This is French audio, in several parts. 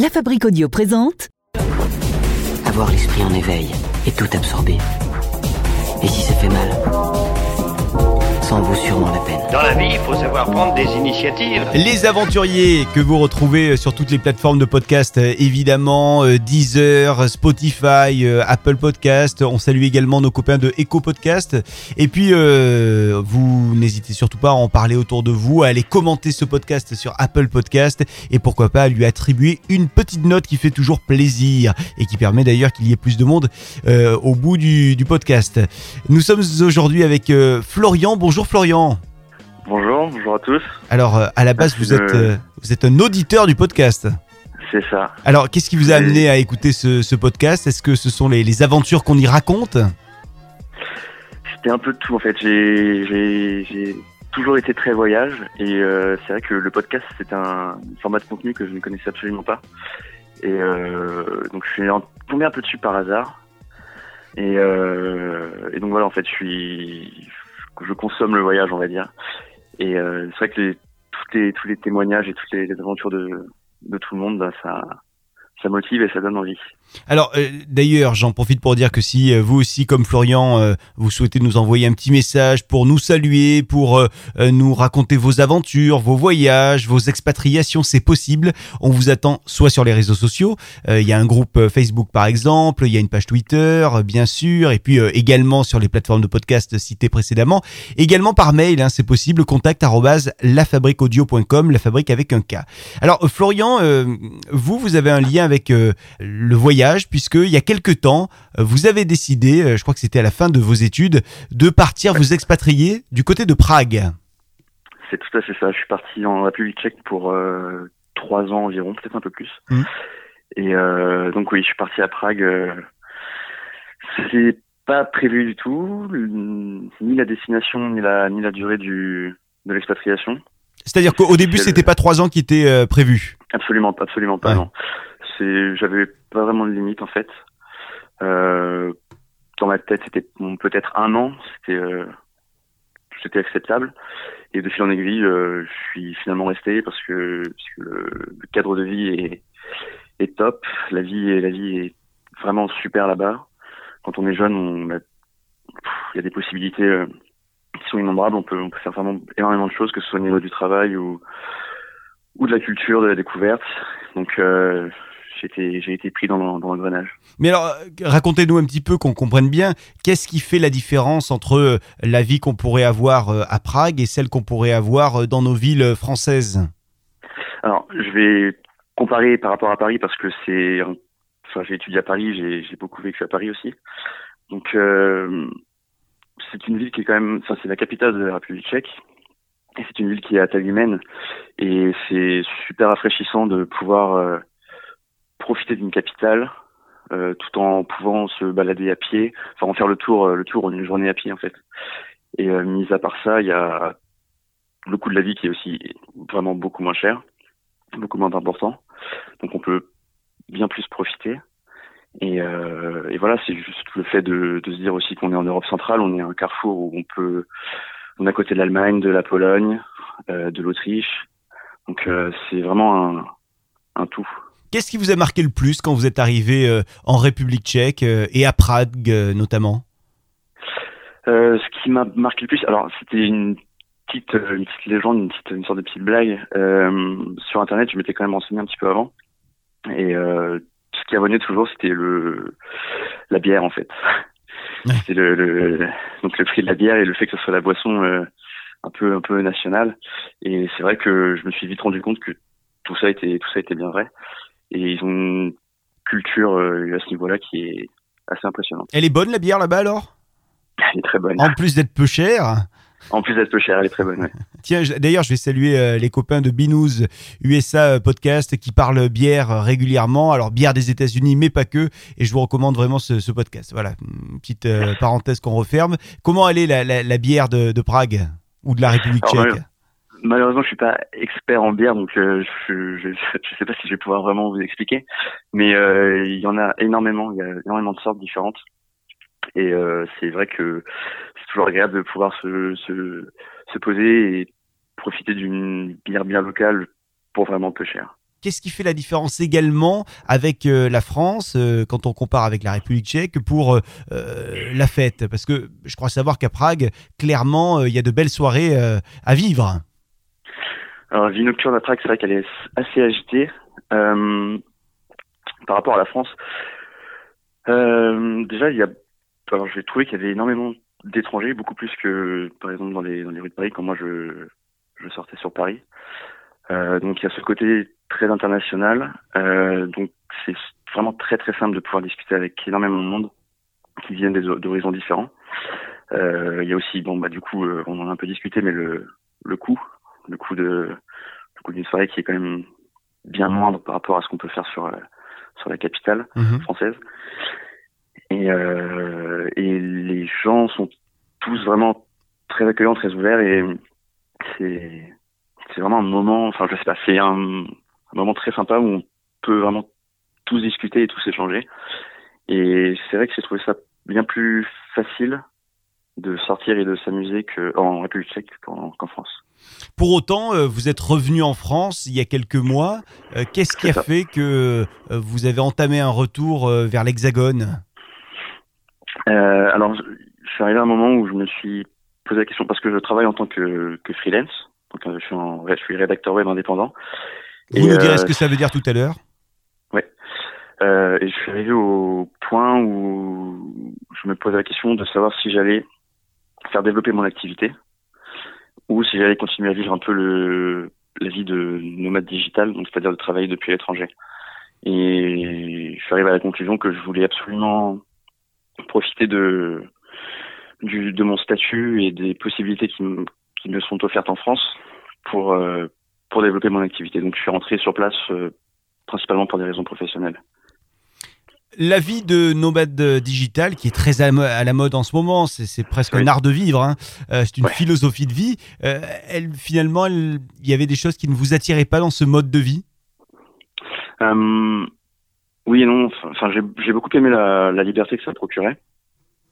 La Fabrique Audio présente Avoir l'esprit en éveil et tout absorber. Et si ça fait mal? Ça en vaut sûrement la peine. Dans la vie, il faut savoir prendre des initiatives. Les aventuriers que vous retrouvez sur toutes les plateformes de podcast, évidemment, euh, Deezer, Spotify, euh, Apple Podcast. On salue également nos copains de Echo Podcast. Et puis, euh, vous n'hésitez surtout pas à en parler autour de vous, à aller commenter ce podcast sur Apple Podcast et pourquoi pas à lui attribuer une petite note qui fait toujours plaisir et qui permet d'ailleurs qu'il y ait plus de monde euh, au bout du, du podcast. Nous sommes aujourd'hui avec euh, Florian. Bonjour Florian. Bonjour, bonjour à tous. Alors, euh, à la base, vous êtes, euh, vous êtes un auditeur du podcast. C'est ça. Alors, qu'est-ce qui vous a amené à écouter ce, ce podcast? Est-ce que ce sont les, les aventures qu'on y raconte? C'était un peu de tout en fait. J'ai, toujours été très voyage et euh, c'est vrai que le podcast c'est un format de contenu que je ne connaissais absolument pas. Et euh, donc je suis tombé un peu dessus par hasard. Et, euh, et donc voilà en fait je suis, je consomme le voyage on va dire. Et euh, c'est vrai que les, tous les tous les témoignages et toutes les, aventures de de tout le monde, bah, ça ça motive et ça donne envie. Alors, euh, d'ailleurs, j'en profite pour dire que si euh, vous aussi, comme Florian, euh, vous souhaitez nous envoyer un petit message pour nous saluer, pour nous raconter vos aventures, vos voyages, vos expatriations, c'est possible. On vous attend soit sur les réseaux sociaux, il y a un groupe Facebook par exemple, il y a une page Twitter, bien sûr, et puis également sur les plateformes de podcast citées précédemment, également par mail, hein, c'est possible, contact lafabriqueaudio.com, la fabrique avec un K. Alors, Florian, vous, vous avez un lien avec le voyage, puisque il y a quelque temps, euh, vous avez décidé, euh, je crois que c'était à la fin de vos études, de partir vous expatrier du côté de Prague. C'est tout à fait ça. Je suis parti en République tchèque pour euh, trois ans environ, peut-être un peu plus. Mhm. Et euh, donc oui, je suis parti à Prague. C'est pas prévu du tout, ni la destination, ni la ni la durée du de l'expatriation. C'est-à-dire qu'au début, c'était le- pas trois ans qui étaient prévus. Absolument, pas, absolument pas. Ouais. Non. J'avais pas vraiment de limite en fait. Euh, dans ma tête, c'était peut-être un an. C'était, euh, c'était acceptable. Et de fil en aiguille, euh, je suis finalement resté parce que, parce que le, cadre de vie est, est top. La vie est, la vie est vraiment super là-bas. Quand on est jeune, il y a des possibilités qui sont innombrables. On peut, on peut faire vraiment énormément de choses, que ce soit au niveau du travail ou, ou de la culture, de la découverte. Donc, j'ai été, pris dans, le- dans l'engrenage. Mais alors, euh, racontez-nous un petit peu qu'on comprenne bien, qu'est-ce qui fait la différence entre euh, la vie qu'on pourrait avoir euh, à Prague et celle qu'on pourrait avoir dans nos villes françaises? Alors, je vais comparer par rapport à Paris parce que c'est, enfin, j'ai étudié à Paris, j'ai, beaucoup vécu à Paris aussi. Donc, euh, c'est une ville qui est quand même, enfin, c'est la capitale de la République tchèque. Et c'est une ville qui est à taille humaine. Et c'est super rafraîchissant de pouvoir euh, profiter d'une capitale euh, tout en pouvant se balader à pied, enfin en faire le tour, euh, le tour en une journée à pied en fait. Et euh, mis à part ça, il y a le coût de la vie qui est aussi vraiment beaucoup moins cher, beaucoup moins important. Donc on peut bien plus profiter. Et, euh, et voilà, c'est juste le fait de, de se dire aussi qu'on est en Europe centrale, on est un carrefour où on peut, on est à côté de l'Allemagne, de la Pologne, euh, de l'Autriche. Donc euh, c'est vraiment un, un tout. Qu'est-ce qui vous a marqué le plus quand vous êtes arrivé euh, en République tchèque euh, et à Prague euh, notamment? Euh, ce qui m'a marqué le plus, alors c'était une petite, une petite légende, une petite, une sorte de petite blague. Euh, sur Internet, je m'étais quand même renseigné un petit peu avant, et euh, ce qui revenait toujours, c'était le la bière en fait. Ouais. C'était le, le- donc le prix de la bière et le fait que ce soit la boisson un peu un peu nationale. Et c'est vrai que je me suis vite rendu compte que tout ça était tout ça était bien vrai. Et ils ont une culture euh, à ce niveau-là qui est assez impressionnante. Elle est bonne la bière là-bas alors? Elle est très bonne. En plus d'être peu chère? En plus d'être peu chère, elle est très bonne. ouais. Tiens, d'ailleurs, je vais saluer euh, les copains de Binous USA euh, Podcast qui parlent bière euh, régulièrement. Alors, bière des États-Unis, mais pas que. Et je vous recommande vraiment ce, ce podcast. Voilà, une petite euh, parenthèse qu'on referme. Comment elle est la, la- la bière de, de Prague? Ou de la République Alors, tchèque? Malheureusement, je suis pas expert en bière, donc euh, je, je sais pas si je vais pouvoir vraiment vous expliquer. Mais euh, il y en a énormément, il y a énormément de sortes différentes. Et euh, c'est vrai que c'est toujours agréable de pouvoir se, se se poser et profiter d'une bière bien locale pour vraiment peu cher. qu'est-ce qui fait la différence également avec euh, la France euh, quand on compare avec la République tchèque pour euh, euh, la fête? Parce que je crois savoir qu'à Prague, clairement, euh, il y a de belles soirées à vivre. Alors, vie nocturne à Prague, c'est vrai qu'elle est assez agitée. Euh, par rapport à la France, euh, déjà, il y a, alors j'ai trouvé qu'il y avait énormément d'étrangers, beaucoup plus que, par exemple, dans les, dans les rues de Paris, quand moi je, je sortais sur Paris. Euh, donc, il y a ce côté très international. Euh, donc, c'est vraiment très très simple de pouvoir discuter avec énormément de monde qui viennent d'horizons différents. Euh, il y a aussi, bon, bah, du coup, euh, on en a un peu discuté, mais le, le coût, le coût de, le coût d'une soirée qui est quand même bien moindre par rapport à ce qu'on peut faire sur, euh, sur la capitale Mhm. française. Et, euh, et les gens sont tous vraiment très accueillants, très ouverts et c'est c'est vraiment un moment, enfin je sais pas, c'est un, un moment très sympa où on peut vraiment tous discuter et tous échanger. Et c'est vrai que j'ai trouvé ça bien plus facile de sortir et de s'amuser qu'en République tchèque qu'en qu'en France. Pour autant, euh, vous êtes revenu en France il y a quelques mois. Euh, Qu'est-ce qui a ça. fait que euh, vous avez entamé un retour vers l'Hexagone? Euh, alors, je, suis arrivé à un moment où je me suis posé la question parce que je travaille en tant que, que freelance. Donc, je suis, en, je suis rédacteur web indépendant. Vous Et, nous direz euh, ce que ça veut dire tout à l'heure. Euh, et je suis arrivé au point où je me posais la question de savoir si j'allais faire développer mon activité ou si j'allais continuer à vivre un peu le, la vie de nomade digital, donc c'est-à-dire de travailler depuis l'étranger. Et je suis arrivé à la conclusion que je voulais absolument profiter de du, de mon statut et des possibilités qui, me- qui me sont offertes en France pour euh, pour développer mon activité. Donc je suis rentré sur place euh, principalement pour des raisons professionnelles. La vie de nomade digital, qui est très à la mode en ce moment, c'est presque Oui. un art de vivre, hein. Euh, c'est une Ouais. philosophie de vie. Euh, elle, finalement, il y avait des choses qui ne vous attiraient pas dans ce mode de vie? Euh, oui et non. Enfin, j'ai beaucoup aimé la, la liberté que ça procurait,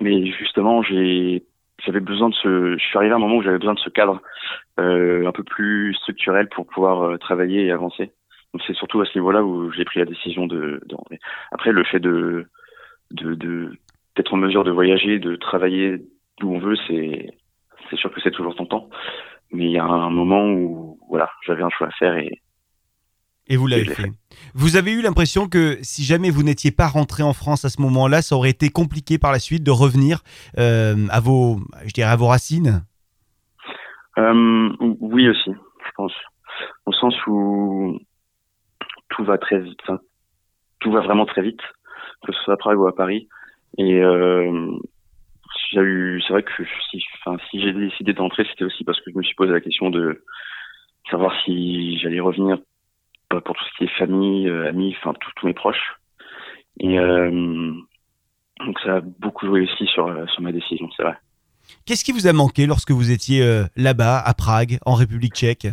mais justement, j'ai j'avais besoin de ce. Je suis arrivé à un moment où j'avais besoin de ce cadre euh, un peu plus structurel pour pouvoir travailler et avancer. C'est surtout à ce niveau-là où j'ai pris la décision de. Après, le fait de d'être en mesure de voyager, de travailler d'où on veut, c'est c'est sûr que c'est toujours tentant. Mais il y a un moment où voilà, j'avais un choix à faire et Et vous l'avez fait. Vous avez eu l'impression que si jamais vous n'étiez pas rentré en France à ce moment-là, ça aurait été compliqué par la suite de revenir euh, à vos, je dirais, à vos racines? Euh, oui aussi, je pense. Au sens où tout va très vite, enfin, tout va vraiment très vite, que ce soit à Prague ou à Paris. Et euh, j'ai eu, c'est vrai que si, enfin, si j'ai décidé d'entrer, c'était aussi parce que je me suis posé la question de savoir si j'allais revenir pour tout ce qui est famille, euh, amis, enfin tous mes proches. Et euh, donc ça a beaucoup joué aussi sur euh, sur ma décision, c'est vrai. Qu'est-ce qui vous a manqué lorsque vous étiez euh, là-bas, à Prague, en République tchèque?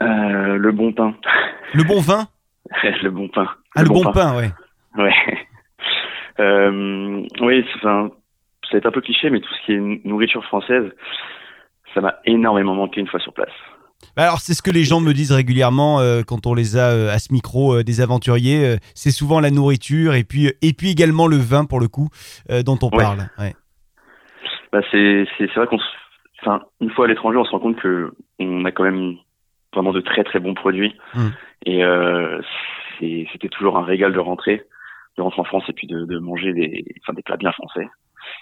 Euh, le bon pain, Le bon vin le bon pain. Ah, le, bon, pain, ouais. Ouais. Euh, oui, enfin, ça va être un peu cliché, mais tout ce qui est nourriture française, ça m'a énormément manqué une fois sur place. Bah Alors, c'est ce que les gens me disent régulièrement euh, quand on les a euh, à ce micro, euh, des aventuriers. c'est souvent la nourriture et puis, et puis également le vin, pour le coup, dont on Ouais. parle. Ouais. Bah, c'est, vrai qu'on, enfin, une fois à l'étranger, on se rend compte que on a quand même vraiment de très très bons produits. Mm. Et euh, c'était toujours un régal de rentrer, de rentrer en France et puis de, de manger des, enfin, des plats bien français.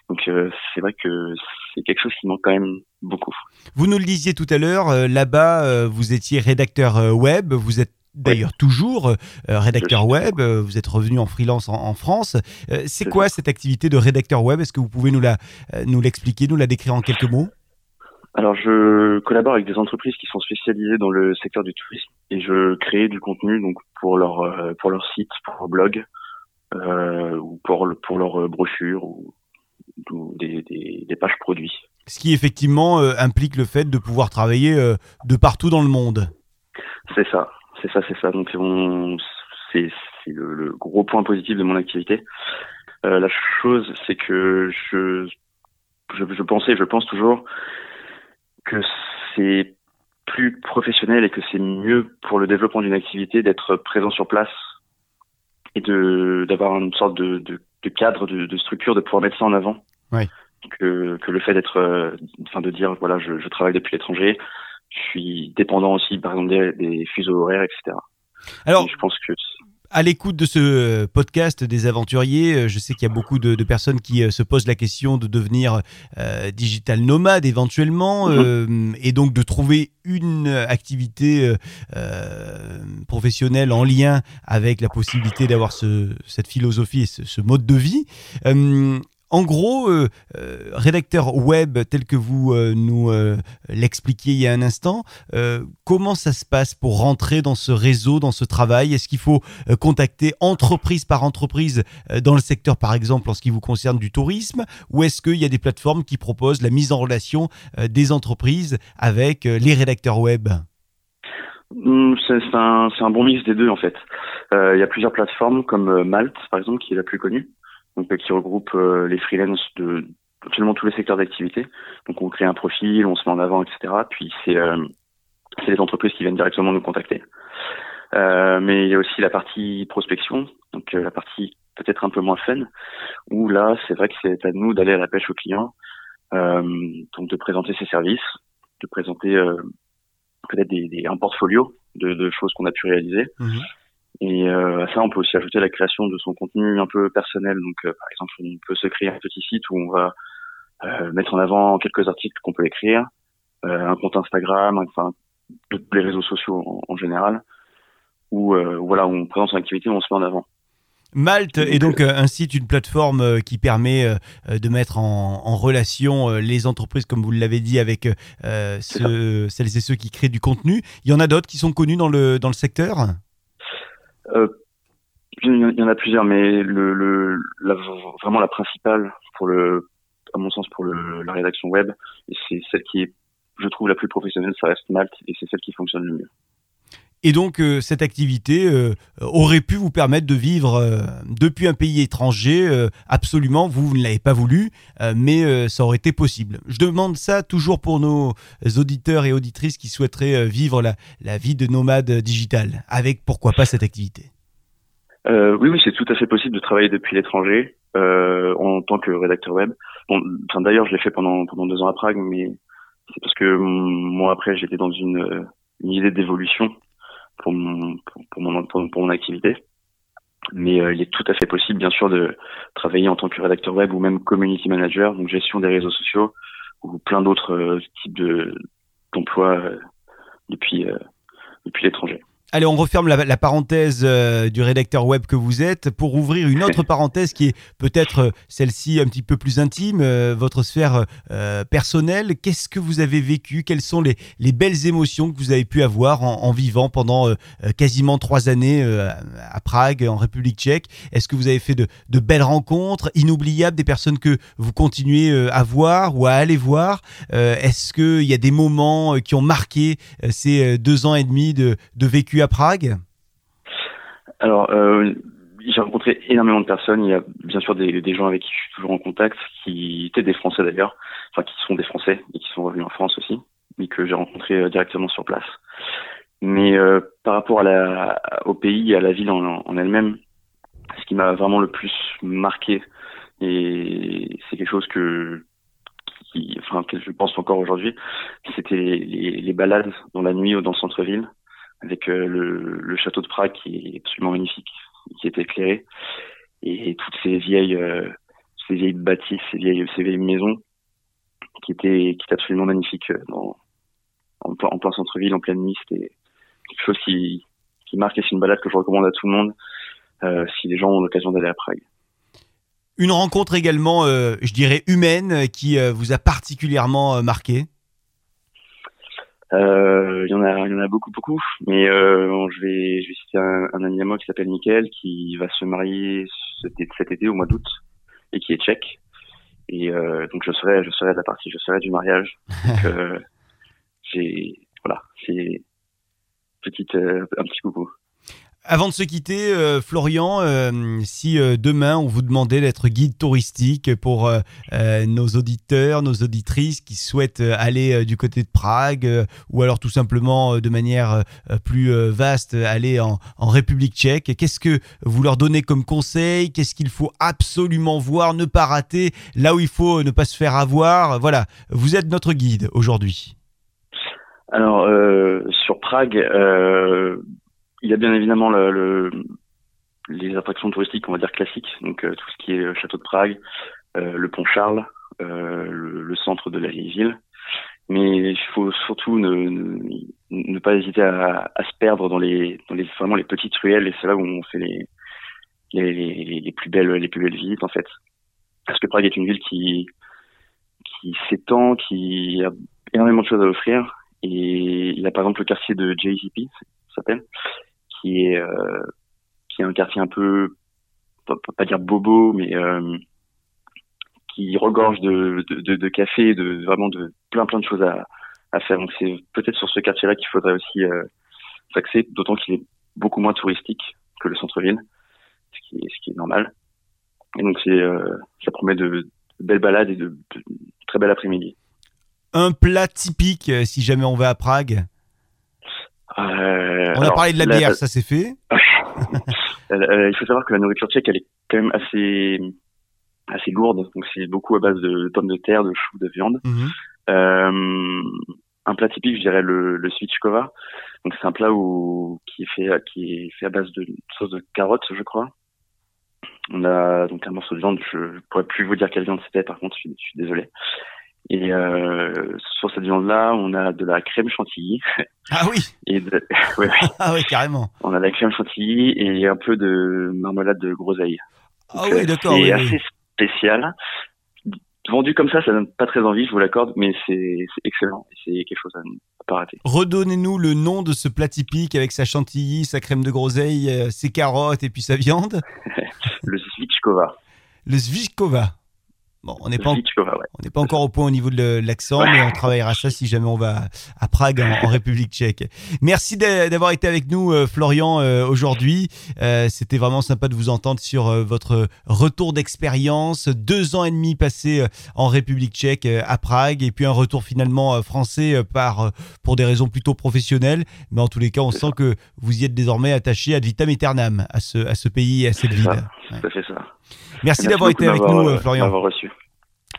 Donc euh, c'est vrai que c'est quelque chose qui manque quand même beaucoup. Vous nous le disiez tout à l'heure, euh, là-bas, euh, vous étiez rédacteur web, vous êtes d'ailleurs toujours rédacteur web, vous êtes revenu en freelance en, en France. C'est quoi cette activité de rédacteur web? Est-ce que vous pouvez nous la, euh, nous l'expliquer, nous la décrire en quelques mots? Alors, je collabore avec des entreprises qui sont spécialisées dans le secteur du tourisme et je crée du contenu donc pour leur euh, pour leur site, pour leur blog euh, ou pour le- pour leur brochure ou, ou des, des, des pages produits. Ce qui effectivement euh, implique le fait de pouvoir travailler euh, de partout dans le monde. C'est ça, c'est ça, c'est ça. Donc on, c'est c'est le, le gros point positif de mon activité. Euh, la chose, c'est que je, je je pensais, je pense toujours que c'est plus professionnel et que c'est mieux pour le développement d'une activité d'être présent sur place et de d'avoir une sorte de, de, de cadre, de, de, structure, de pouvoir mettre ça en avant. Ouais. Que, que le fait d'être, euh, enfin de dire voilà, je, je travaille depuis l'étranger, je suis dépendant aussi par exemple des, des fuseaux horaires, etc. Alors, Et je pense que à l'écoute de ce podcast des aventuriers, euh, je sais qu'il y a beaucoup de, de, personnes qui euh, se posent la question de devenir euh, digital nomade éventuellement, Mhm. euh, et donc de trouver une activité euh, euh, professionnelle en lien avec la possibilité d'avoir ce, cette philosophie et ce, ce mode de vie. En gros, euh, euh, rédacteur web tel que vous euh, nous l'expliquiez il y a un instant, comment ça se passe pour rentrer dans ce réseau, dans ce travail? Est-ce qu'il faut contacter entreprise par entreprise dans le secteur, par exemple, en ce qui vous concerne du tourisme? Ou est-ce qu'il y a des plateformes qui proposent la mise en relation des entreprises avec les rédacteurs web? Hmm, C'est un, bon mix des deux en fait. Il y a plusieurs plateformes comme Malte par exemple qui est la plus connue, donc euh, qui regroupe euh, les freelances de absolument tous les secteurs d'activité. Donc on crée un profil, on se met en avant, etc. Puis c'est euh, c'est les entreprises qui viennent directement nous contacter. Mais il y a aussi la partie prospection, donc la partie peut-être un peu moins fun, où là c'est vrai que c'est à nous d'aller à la pêche aux clients, euh, donc de présenter ses services, de présenter euh, peut-être des, des, un portfolio de, de choses qu'on a pu réaliser. Mhm. Et euh, à ça, on peut aussi ajouter la création de son contenu un peu personnel. Donc, euh, par exemple, on peut se créer un petit site où on va euh, mettre en avant quelques articles qu'on peut écrire, euh, un compte Instagram, enfin, tous les réseaux sociaux en, en général, où euh, voilà, où on présente son activité, où on se met en avant. Malte est donc euh, un site, une plateforme qui permet de mettre en, en relation les entreprises, comme vous l'avez dit, avec euh, ceux- celles et ceux qui créent du contenu. Il y en a d'autres qui sont connus dans le, dans le secteur? Il y en- il y en a plusieurs, mais le, le la, vraiment la principale pour le, à mon sens, pour le, la rédaction web, c'est celle qui est, je trouve, la plus professionnelle, ça reste Malte, et c'est celle qui fonctionne le mieux. Et donc, euh, cette activité euh, aurait pu vous permettre de vivre euh, depuis un pays étranger, absolument, vous, ne l'avez pas voulu, mais ça aurait été possible. Je demande ça toujours pour nos auditeurs et auditrices qui souhaiteraient vivre la, vie de nomade digital, avec pourquoi pas cette activité. Oui, oui, c'est tout à fait possible de travailler depuis l'étranger en tant que rédacteur web. D'ailleurs, je l'ai fait pendant deux ans à Prague, mais c'est parce que mm, moi après j'étais dans une idée d'évolution pour mon pour, mon pour, pour mon activité. Mais euh, il est tout à fait possible, bien sûr, de travailler en tant que rédacteur web ou même community manager, donc gestion des réseaux sociaux ou plein d'autres euh, types de d'emplois euh, depuis euh, depuis l'étranger. Allez, on referme la, la parenthèse euh, du rédacteur web que vous êtes pour ouvrir une autre parenthèse qui est peut-être euh, celle-ci un petit peu plus intime, euh, votre sphère euh, personnelle. Qu'est-ce que vous avez vécu? Quelles sont les, les belles émotions que vous avez pu avoir en, en vivant pendant quasiment trois années à Prague, en République tchèque? Est-ce que vous avez fait de, de belles rencontres inoubliables, des personnes que vous continuez à voir ou à aller voir? Est-ce qu'il y a des moments qui ont marqué ces deux ans et demi de, de vécu à Prague Alors, euh, j'ai rencontré énormément de personnes. Il y a bien sûr des, gens avec qui je suis toujours en contact, qui étaient des Français d'ailleurs, enfin qui sont des Français et qui sont revenus en France aussi, mais que j'ai rencontrés euh, directement sur place. Mais euh, par rapport à la, au pays, à la ville en, elle-même, ce qui m'a vraiment le plus marqué, et c'est quelque chose que, enfin, que je pense encore aujourd'hui, c'était les, les balades dans la nuit ou dans le centre-ville avec euh, le, château de Prague qui est absolument magnifique, qui est éclairé, et toutes ces vieilles, euh, ces vieilles bâtisses, ces vieilles, ces vieilles maisons qui étaient, absolument magnifiques euh, en, plein- en plein centre-ville, en pleine nuit. C'était quelque chose qui, marque et c'est une balade que je recommande à tout le monde si les gens ont l'occasion d'aller à Prague. Une rencontre également, je dirais, humaine qui vous a particulièrement marqué? Il y en a, il y en a beaucoup, beaucoup. Mais euh, bon, je vais, je vais citer un, un ami à moi qui s'appelle Mickaël, qui va se marier cet, cet été au mois d'août et qui est tchèque. Et euh, donc je serai, je serai de la partie, je serai du mariage. Donc euh, j'ai, voilà, c'est petite, euh, un petit coucou. Avant de se quitter, euh, Florian, euh, si euh, demain on vous demandait d'être guide touristique pour nos auditeurs, nos auditrices qui souhaitent aller du côté de Prague ou alors tout simplement de manière plus vaste aller en, en République tchèque, qu'est-ce que vous leur donnez comme conseil? Qu'est-ce qu'il faut absolument voir, ne pas rater, là où il faut ne pas se faire avoir? Voilà, vous êtes notre guide aujourd'hui. Alors, sur Prague, il y a bien évidemment le, le- les attractions touristiques, on va dire classiques, donc euh, tout ce qui est le château de Prague, euh, le pont Charles, euh, le, centre de la vieille ville. Mais il faut surtout ne, pas hésiter à, se perdre dans les, vraiment les petites ruelles, et c'est là où on fait les, les plus belles les plus belles visites en fait. Parce que Prague est une ville qui qui s'étend, qui a énormément de choses à offrir. Et il y a par exemple le quartier de JCP, ça s'appelle, qui est euh, qui est un quartier un peu pas, pas- dire bobo, mais euh, qui regorge de de, de, de vraiment de plein plein de choses à à faire. Donc c'est peut-être sur ce quartier-là qu'il faudrait aussi euh, s'axer, d'autant qu'il est beaucoup moins touristique que le centre-ville, ce qui est ce qui est normal. Et donc c'est euh, ça promet de, belles balades et de, de très belles après-midi. Un plat typique si jamais on va à Prague? On a alors, parlé de la bière, ça c'est fait. Euh, euh, il faut savoir que la nourriture tchèque, elle est quand même assez assez lourde. Donc c'est beaucoup à base de pommes de terre, de choux, de viande. Mhm. Euh, un plat typique, je dirais le, le svichkova. Donc c'est un plat où, qui est fait qui est fait à base de sauce de carottes, je crois. On a donc un morceau de viande. Je, je pourrais plus vous dire quelle viande c'était. Par contre, je suis, je suis désolé. Et euh, sur cette viande-là, on a de la crème chantilly Ah oui, et de, ouais, ouais. ah oui, carrément. on a de la crème chantilly et un peu de marmelade de groseille. Ah Donc, oui, euh, d'accord. C'est oui, oui. assez spécial. Vendu comme ça, ça donne pas très envie, je vous l'accorde, mais c'est excellent. et C'est quelque chose à ne pas rater. Redonnez-nous le nom de ce plat typique avec sa chantilly, sa crème de groseille, euh, ses carottes et puis sa viande. Le Svichkova. Le Zvichkova. Bon, on n'est pas, en- ouais. n'est pas encore au point au niveau de l'accent, mais on travaillera ça si jamais on va à Prague en, en République tchèque. Merci d'a- d'avoir été avec nous, euh, Florian, euh, aujourd'hui. Euh, C'était vraiment sympa de vous entendre sur votre retour d'expérience. Deux ans et demi passés en République tchèque, à Prague, et puis un retour finalement français par, pour des raisons plutôt professionnelles. Mais en tous les cas, on sent que vous y êtes désormais attaché ad vitam aeternam à ce, à ce pays et à cette ville. ça. Ouais. Ça fait ça. Merci Merci d'avoir été avec nous, Florian. reçu.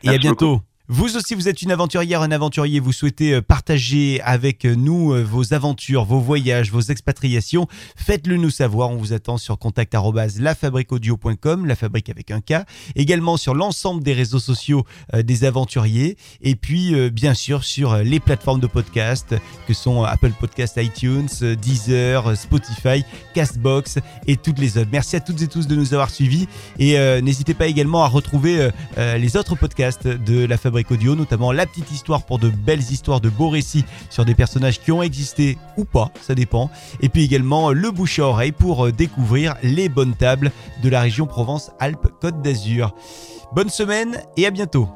Et à bientôt. Vous aussi, vous êtes une aventurière, un aventurier. Vous souhaitez euh, partager avec nous euh, vos aventures, vos voyages, vos expatriations. Faites-le nous savoir. On vous attend sur contact la fabrique avec un K. Également sur l'ensemble des réseaux sociaux euh, des aventuriers. Et puis, euh, bien sûr, sur euh, les plateformes de podcast que sont euh, Apple Podcast, iTunes, euh, Deezer, euh, Spotify, Castbox et toutes les autres. Merci à toutes et tous de nous avoir suivis. Et euh, n'hésitez pas également à retrouver euh, euh, les autres podcasts de la Fabrique Audio, notamment La Petite Histoire pour de belles histoires, de beaux récits sur des personnages qui ont existé ou pas, ça dépend. Et puis également euh, Le Bouche à Oreille pour euh, découvrir les bonnes tables de la région Provence-Alpes-Côte d'Azur. Bonne semaine et à bientôt